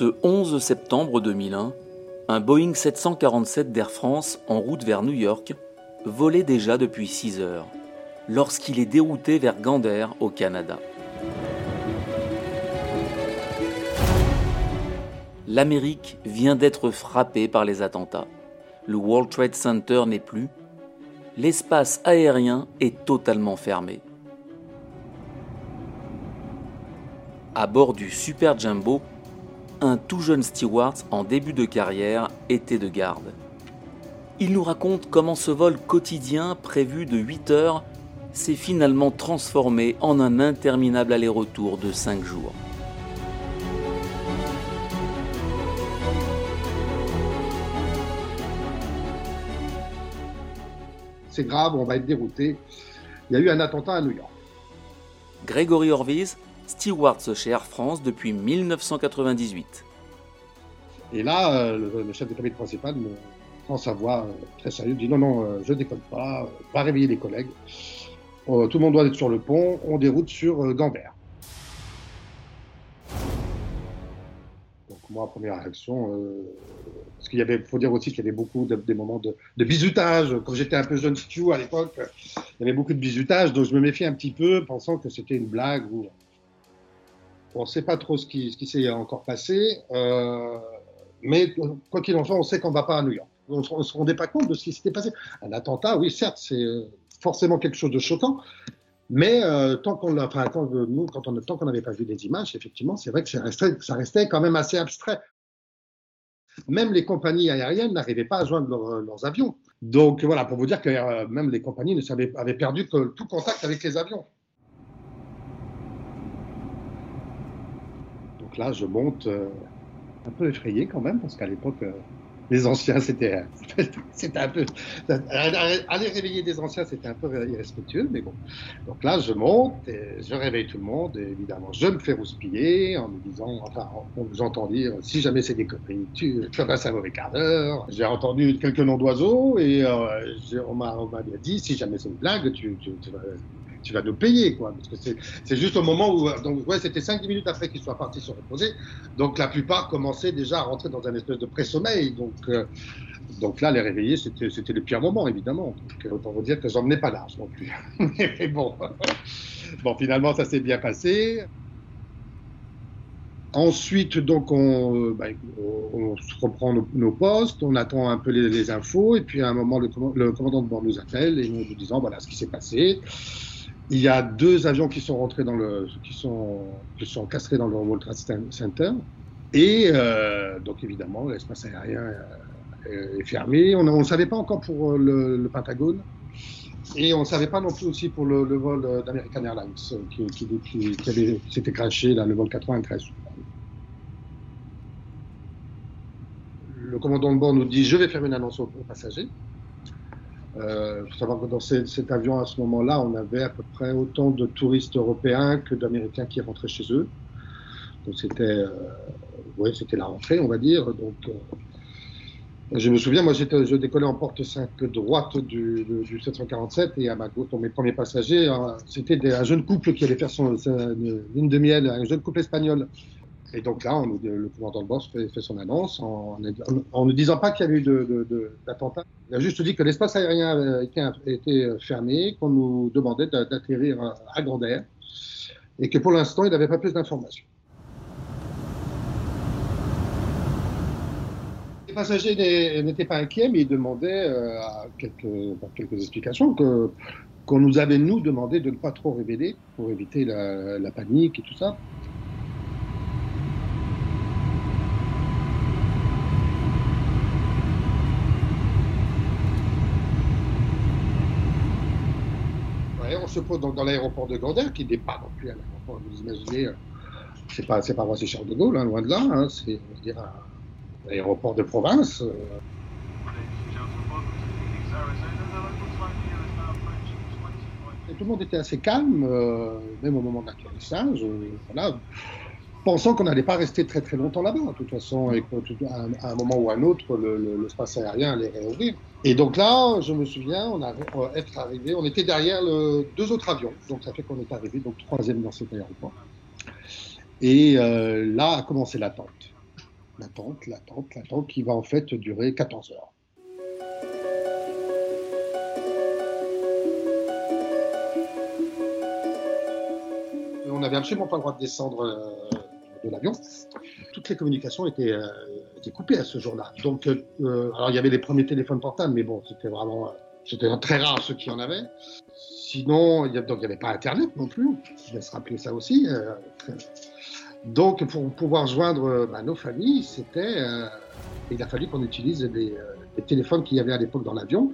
Ce 11 septembre 2001, un Boeing 747 d'Air France en route vers New York volait déjà depuis 6 heures, lorsqu'il est dérouté vers Gander au Canada. L'Amérique vient d'être frappée par les attentats. Le World Trade Center n'est plus. L'espace aérien est totalement fermé. À bord du Super Jumbo, un tout jeune steward en début de carrière était de garde. Il nous raconte comment ce vol quotidien prévu de 8 heures s'est finalement transformé en un interminable aller-retour de 5 jours. C'est grave, on va être dérouté. Il y a eu un attentat à New York. Grégory Orviz, steward chez Air France depuis 1998. Et là, euh, le, chef de cabinet principal me prend sa voix euh, très sérieuse, dit non, non, euh, je déconne pas, va réveiller les collègues. tout le monde doit être sur le pont, on déroute sur Gambert. Donc moi, première réaction, parce qu'il y avait, faut dire aussi qu'il y avait beaucoup de, des moments de, de bizutage. Quand j'étais un peu jeune stew à l'époque, il y avait beaucoup de bizutage, donc je me méfiais un petit peu, pensant que c'était une blague ou on ne sait pas trop ce qui, s'est encore passé, euh, mais quoi qu'il en soit, on sait qu'on ne va pas à New York. On ne se rendait pas compte de ce qui s'était passé. Un attentat, oui, certes, c'est euh, forcément quelque chose de choquant, mais euh, tant qu'on enfin, qu'on n'avait pas vu des images, effectivement, c'est vrai que ça restait, quand même assez abstrait. Même les compagnies aériennes n'arrivaient pas à joindre leurs avions. Donc voilà, pour vous dire que euh, même les compagnies ne savaient, avaient perdu tout contact avec les avions. Donc là, je monte euh, un peu effrayé quand même, parce qu'à l'époque, euh, les anciens, c'était, c'était un peu. Aller réveiller des anciens, c'était un peu irrespectueux, mais bon. Donc là, je monte, je réveille tout le monde, et évidemment, je me fais rouspiller en me disant, enfin, entend dire, si jamais c'est des copains, tu, vas passer un mauvais quart d'heure. J'ai entendu quelques noms d'oiseaux, et euh, on m'a dit, si jamais c'est une blague, tu vas tu vas nous payer, quoi. Parce que c'est juste au moment où, donc, ouais, c'était 5-10 minutes après qu'ils soient partis se reposer. Donc, la plupart commençaient déjà à rentrer dans un espèce de pré-sommeil. Donc, euh, donc là, les réveiller, c'était le pire moment, évidemment. Donc, euh, autant vous dire que j'en menais pas large non plus. Mais bon. bon, finalement, ça s'est bien passé. Ensuite, donc, on, bah, on reprend nos, postes, on attend un peu les, infos, et puis à un moment, le, commandant de bord nous appelle et nous, nous disant voilà ce qui s'est passé. Il y a deux avions qui sont rentrés dans le, qui sont, qui sont castrés dans le World Trade Center. Et euh, donc évidemment, l'espace aérien euh, est fermé. On ne savait pas encore pour le, Pentagone. Et on ne savait pas non plus aussi pour le, vol d'American Airlines qui, s'était craché, là, le vol 93. Le commandant de bord nous dit Je vais faire une annonce aux passagers. Il euh, faut savoir que dans cet avion, à ce moment-là, on avait à peu près autant de touristes européens que d'Américains qui rentraient chez eux. Donc c'était, euh, ouais, la rentrée, on va dire. Donc, euh, je me souviens, moi, je décollais en porte 5 droite du, du, 747 et à ma gauche, mes premiers passagers, c'était un jeune couple qui allait faire son, une demi-aile, un jeune couple espagnol et donc là, le commandant de bord fait, son annonce en, ne disant pas qu'il y avait eu d'attentat. Il a juste dit que l'espace aérien était, été fermé, qu'on nous demandait d'atterrir à Grandeur et que pour l'instant, il n'avait pas plus d'informations. Les passagers n'étaient pas inquiets, mais ils demandaient euh, quelques, explications qu'on nous avait, nous, demandé de ne pas trop révéler pour éviter la panique et tout ça. Se pose dans l'aéroport de Gander, qui n'est pas non plus un aéroport, vous imaginez, euh, c'est pas, c'est pas Charles de Gaulle, hein, loin de là, hein, c'est un aéroport de province. Euh. tout le monde était assez calme, euh, même au moment de l'atterrissage. voilà pensant qu'on n'allait pas rester très très longtemps là-bas, de toute façon, et qu'à un, moment ou à un autre, l'espace le, aérien allait réouvrir. Et donc là, je me souviens, on a être arrivé, on était derrière le, deux autres avions, donc ça fait qu'on est arrivé, donc troisième dans cet aéroport. Et euh, là a commencé l'attente. l'attente, l'attente, l'attente qui va en fait durer 14 heures. On n'avait absolument pas le droit de descendre euh, de l'avion. Toutes les communications étaient, euh, coupées à ce jour-là. Donc, euh, alors il y avait les premiers téléphones portables, mais bon, c'était vraiment, c'était très rare ceux qui en avaient. Sinon, il n'y avait pas Internet non plus. Je vais se rappeler ça aussi. Donc, pour pouvoir joindre bah, nos familles, c'était, il a fallu qu'on utilise des, téléphones qu'il y avait à l'époque dans l'avion,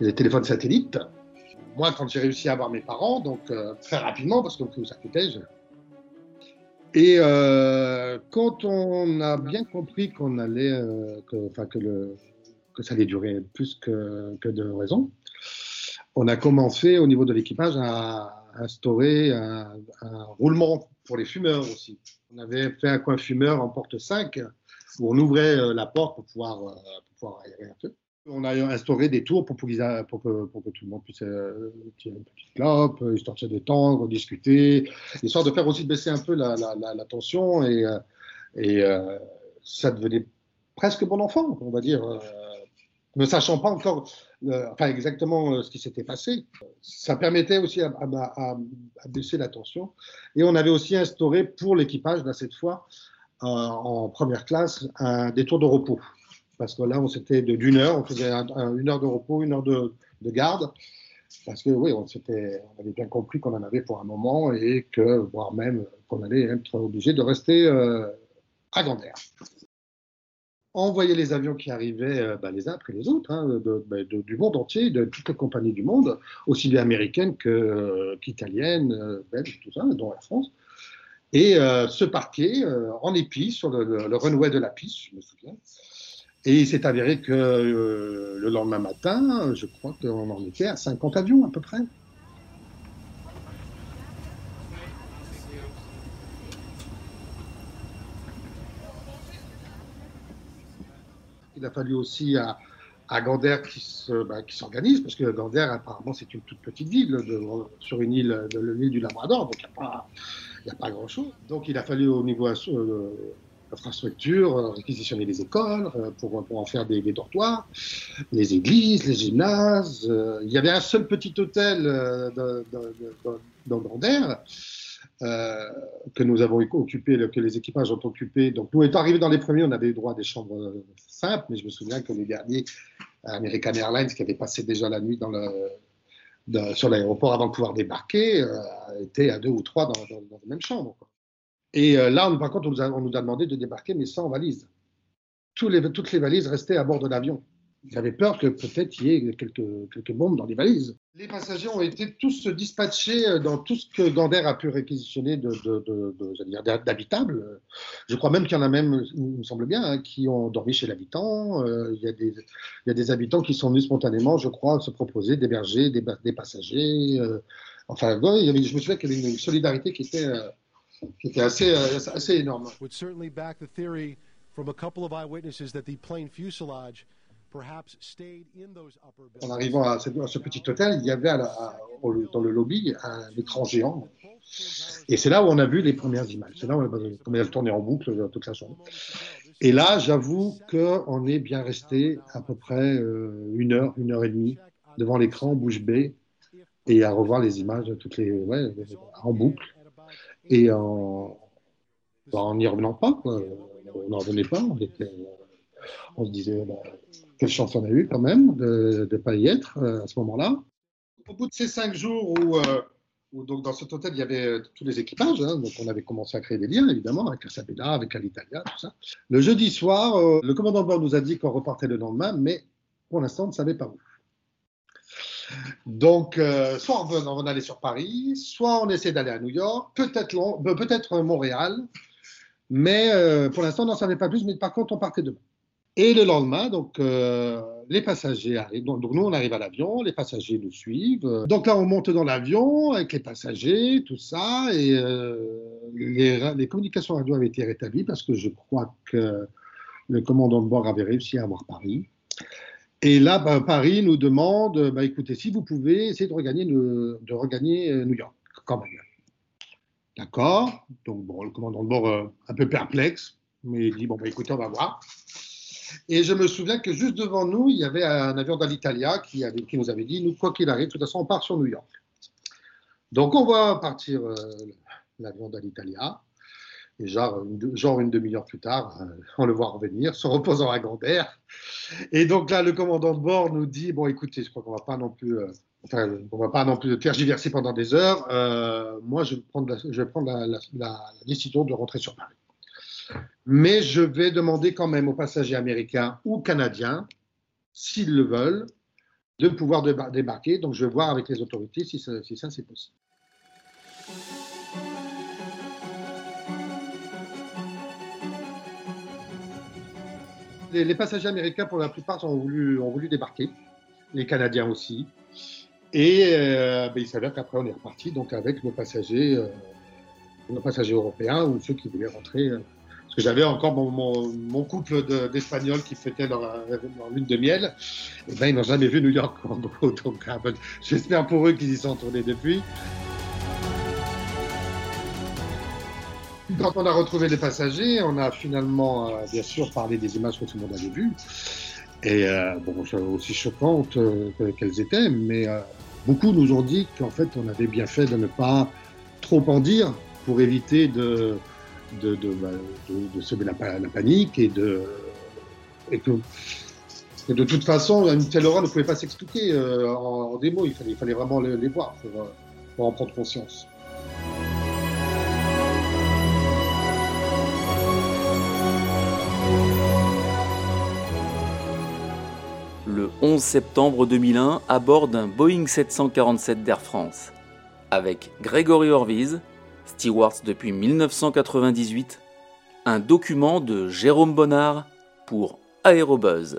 les téléphones satellites. Moi, quand j'ai réussi à avoir mes parents, donc très rapidement, parce que ça coûtait, et euh, quand on a bien compris qu'on allait, euh, que, que, le, que ça allait durer plus que, que de raison, on a commencé au niveau de l'équipage à instaurer un, un, roulement pour les fumeurs aussi. On avait fait un coin fumeur en porte 5 où on ouvrait euh, la porte pour pouvoir, euh, pour pouvoir aérer un peu. On a instauré des tours pour, que, tout le monde puisse euh, tirer une petite clope, euh, histoire de se détendre, discuter, histoire de faire aussi baisser un peu la, tension et, euh, et ça devenait presque bon enfant, on va dire, ne sachant pas encore enfin, exactement ce qui s'était passé. Ça permettait aussi à, baisser la tension et on avait aussi instauré pour l'équipage, cette fois, en première classe, des tours de repos parce que là, on s'était d'une heure, on faisait une heure de repos, une heure de, garde, parce que oui, on, on avait bien compris qu'on en avait pour un moment et que, voire même qu'on allait être obligé de rester euh, à Gander. On voyait les avions qui arrivaient euh, bah, les uns après les autres, hein, bah, du monde entier, de toutes les compagnies du monde, aussi bien américaines euh, qu'italiennes, belges, tout ça, dont la France. Et se parquer en épi sur le, runway de la piste, je me souviens. Et il s'est avéré que euh, le lendemain matin, je crois qu'on en était à 50 avions à peu près. Il a fallu aussi à, à Gander qui, se, bah, qui s'organise, parce que Gander, apparemment, c'est une toute petite ville sur une île, l'île du Labrador, donc il n'y a pas, a pas grand-chose. Donc il a fallu au niveau euh, infrastructures, euh, réquisitionner les écoles euh, pour, en faire des, dortoirs, les églises, les gymnases. Euh, il y avait un seul petit hôtel dans que nous avons occupé, que les équipages ont occupé. Donc, nous étant arrivés dans les premiers, on avait eu droit à des chambres simples, mais je me souviens que les derniers, American Airlines, qui avait passé déjà la nuit sur l'aéroport avant de pouvoir débarquer, étaient à deux ou trois dans, dans, dans la. Et euh, là, par contre, on nous, a, demandé de débarquer, mais sans valise. Les, toutes les valises restaient à bord de l'avion. J'avais peur que peut-être il y ait quelques, bombes dans les valises. Les passagers ont été tous dispatchés euh, dans tout ce que Gander a pu réquisitionner d'habitables. Je crois même qu'il y en a même, il me semble bien, hein, qui ont dormi chez l'habitant. Euh, il, y a des habitants qui sont venus spontanément, je crois, se proposer d'héberger des, passagers. Enfin, je me souviens qu'il y avait une solidarité qui était était assez, assez énorme. Would certainly back the theory from a couple of eyewitnesses that the plane fuselage perhaps stayed in those upper En arrivant à ce, petit hôtel, il y avait à la, à, au, dans le lobby un écran géant. Et c'est là où on a vu les premières images. C'est là où on a tourné en boucle euh, toute la journée. Et là, j'avoue qu'on est bien resté à peu près euh, une heure, une heure et demie devant l'écran bouche bée et à revoir les images toutes les, ouais, en boucle. Et en bah, n'y revenant pas, on n'en revenait pas. On, se disait, bah, quelle chance on a eu quand même de ne pas y être euh, à ce moment-là. Au bout de ces cinq jours où, euh, donc dans cet hôtel il y avait euh, tous les équipages, hein, on avait commencé à créer des liens évidemment avec la Sabella, avec l'Italia, tout ça. Le jeudi soir, le commandant de bord nous a dit qu'on repartait le lendemain, mais pour l'instant on ne savait pas où. Donc, euh, soit on, on allait sur Paris, soit on essaie d'aller à New York, peut-être euh, Montréal, mais euh, pour l'instant, on n'en savait pas plus, mais par contre, on partait demain. Et le lendemain, donc, les passagers arrivent. Donc, nous, on arrive à l'avion, les passagers nous suivent. Donc là, on monte dans l'avion avec les passagers, tout ça, et les, les, communications radio avaient été rétablies parce que je crois que le commandant de bord avait réussi à avoir Paris. Et là, bah, Paris nous demande, bah, écoutez, si vous pouvez, essayer de regagner, de regagner euh, New York, quand même. D'accord? Donc, bon, le commandant de bord, euh, un peu perplexe, Mais il dit, bon, bah, écoutez, on va voir. Et je me souviens que juste devant nous, il y avait un avion d'Alitalia qui, qui nous avait dit, nous, quoi qu'il arrive, de toute façon, on part sur New York. Donc, on va partir euh, l'avion d'Alitalia. Et genre une, demi-heure plus tard, euh, on le voit revenir, se reposant à Gandère. Et donc là, le commandant de bord nous dit, bon, écoutez, je crois qu'on va pas non plus... Euh, on va pas non plus tergiverser pendant des heures. moi, je vais prendre, la, je vais prendre la, la, décision de rentrer sur Paris. Mais je vais demander quand même aux passagers américains ou canadiens, s'ils le veulent, de pouvoir débarquer. Donc je vais voir avec les autorités si ça, si ça c'est possible. Les, passagers américains, pour la plupart, ont voulu, débarquer, les Canadiens aussi. Et euh, ben, il s'avère qu'après, on est reparti donc avec nos passagers, euh, nos passagers européens ou ceux qui voulaient rentrer euh, parce que j'avais encore mon, couple d'Espagnols qui fêtaient leur, lune de miel. Et ben, ils n'ont jamais vu New York. Donc, ah, ben, j'espère pour eux qu'ils y sont tournés depuis. Quand on a retrouvé les passagers, on a finalement, euh, bien sûr, parlé des images que tout le monde avait vues. Et euh, bon, aussi choquantes euh, qu'elles étaient, mais beaucoup nous ont dit qu'en fait, on avait bien fait de ne pas trop en dire pour éviter de, de, de, bah, semer la, panique et de, et que de toute façon, une telle horreur ne pouvait pas s'expliquer euh, en, des mots. Il fallait, vraiment les, voir euh, pour, en prendre conscience. Le 11 septembre 2001, à bord d'un Boeing 747 d'Air France, avec Grégory Orviz, Stewards depuis 1998, un document de Jérôme Bonnard pour Aérobuzz.